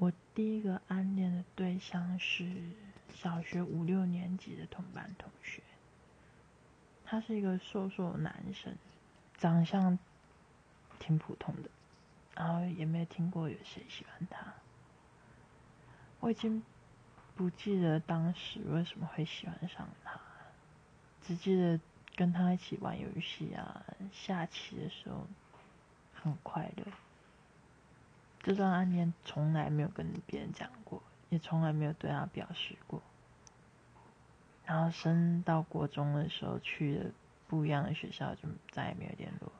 我第一个暗恋的对象是小学五六年级的同班同学，他是一个瘦瘦的男生，长相挺普通的，然后也没有听过有谁喜欢他。我已经不记得当时为什么会喜欢上他，只记得跟他一起玩游戏啊、下棋的时候很快乐。这段暗恋从来没有跟别人讲过，也从来没有对他表示过。然后升到国中的时候去了不一样的学校，就再也没有联络。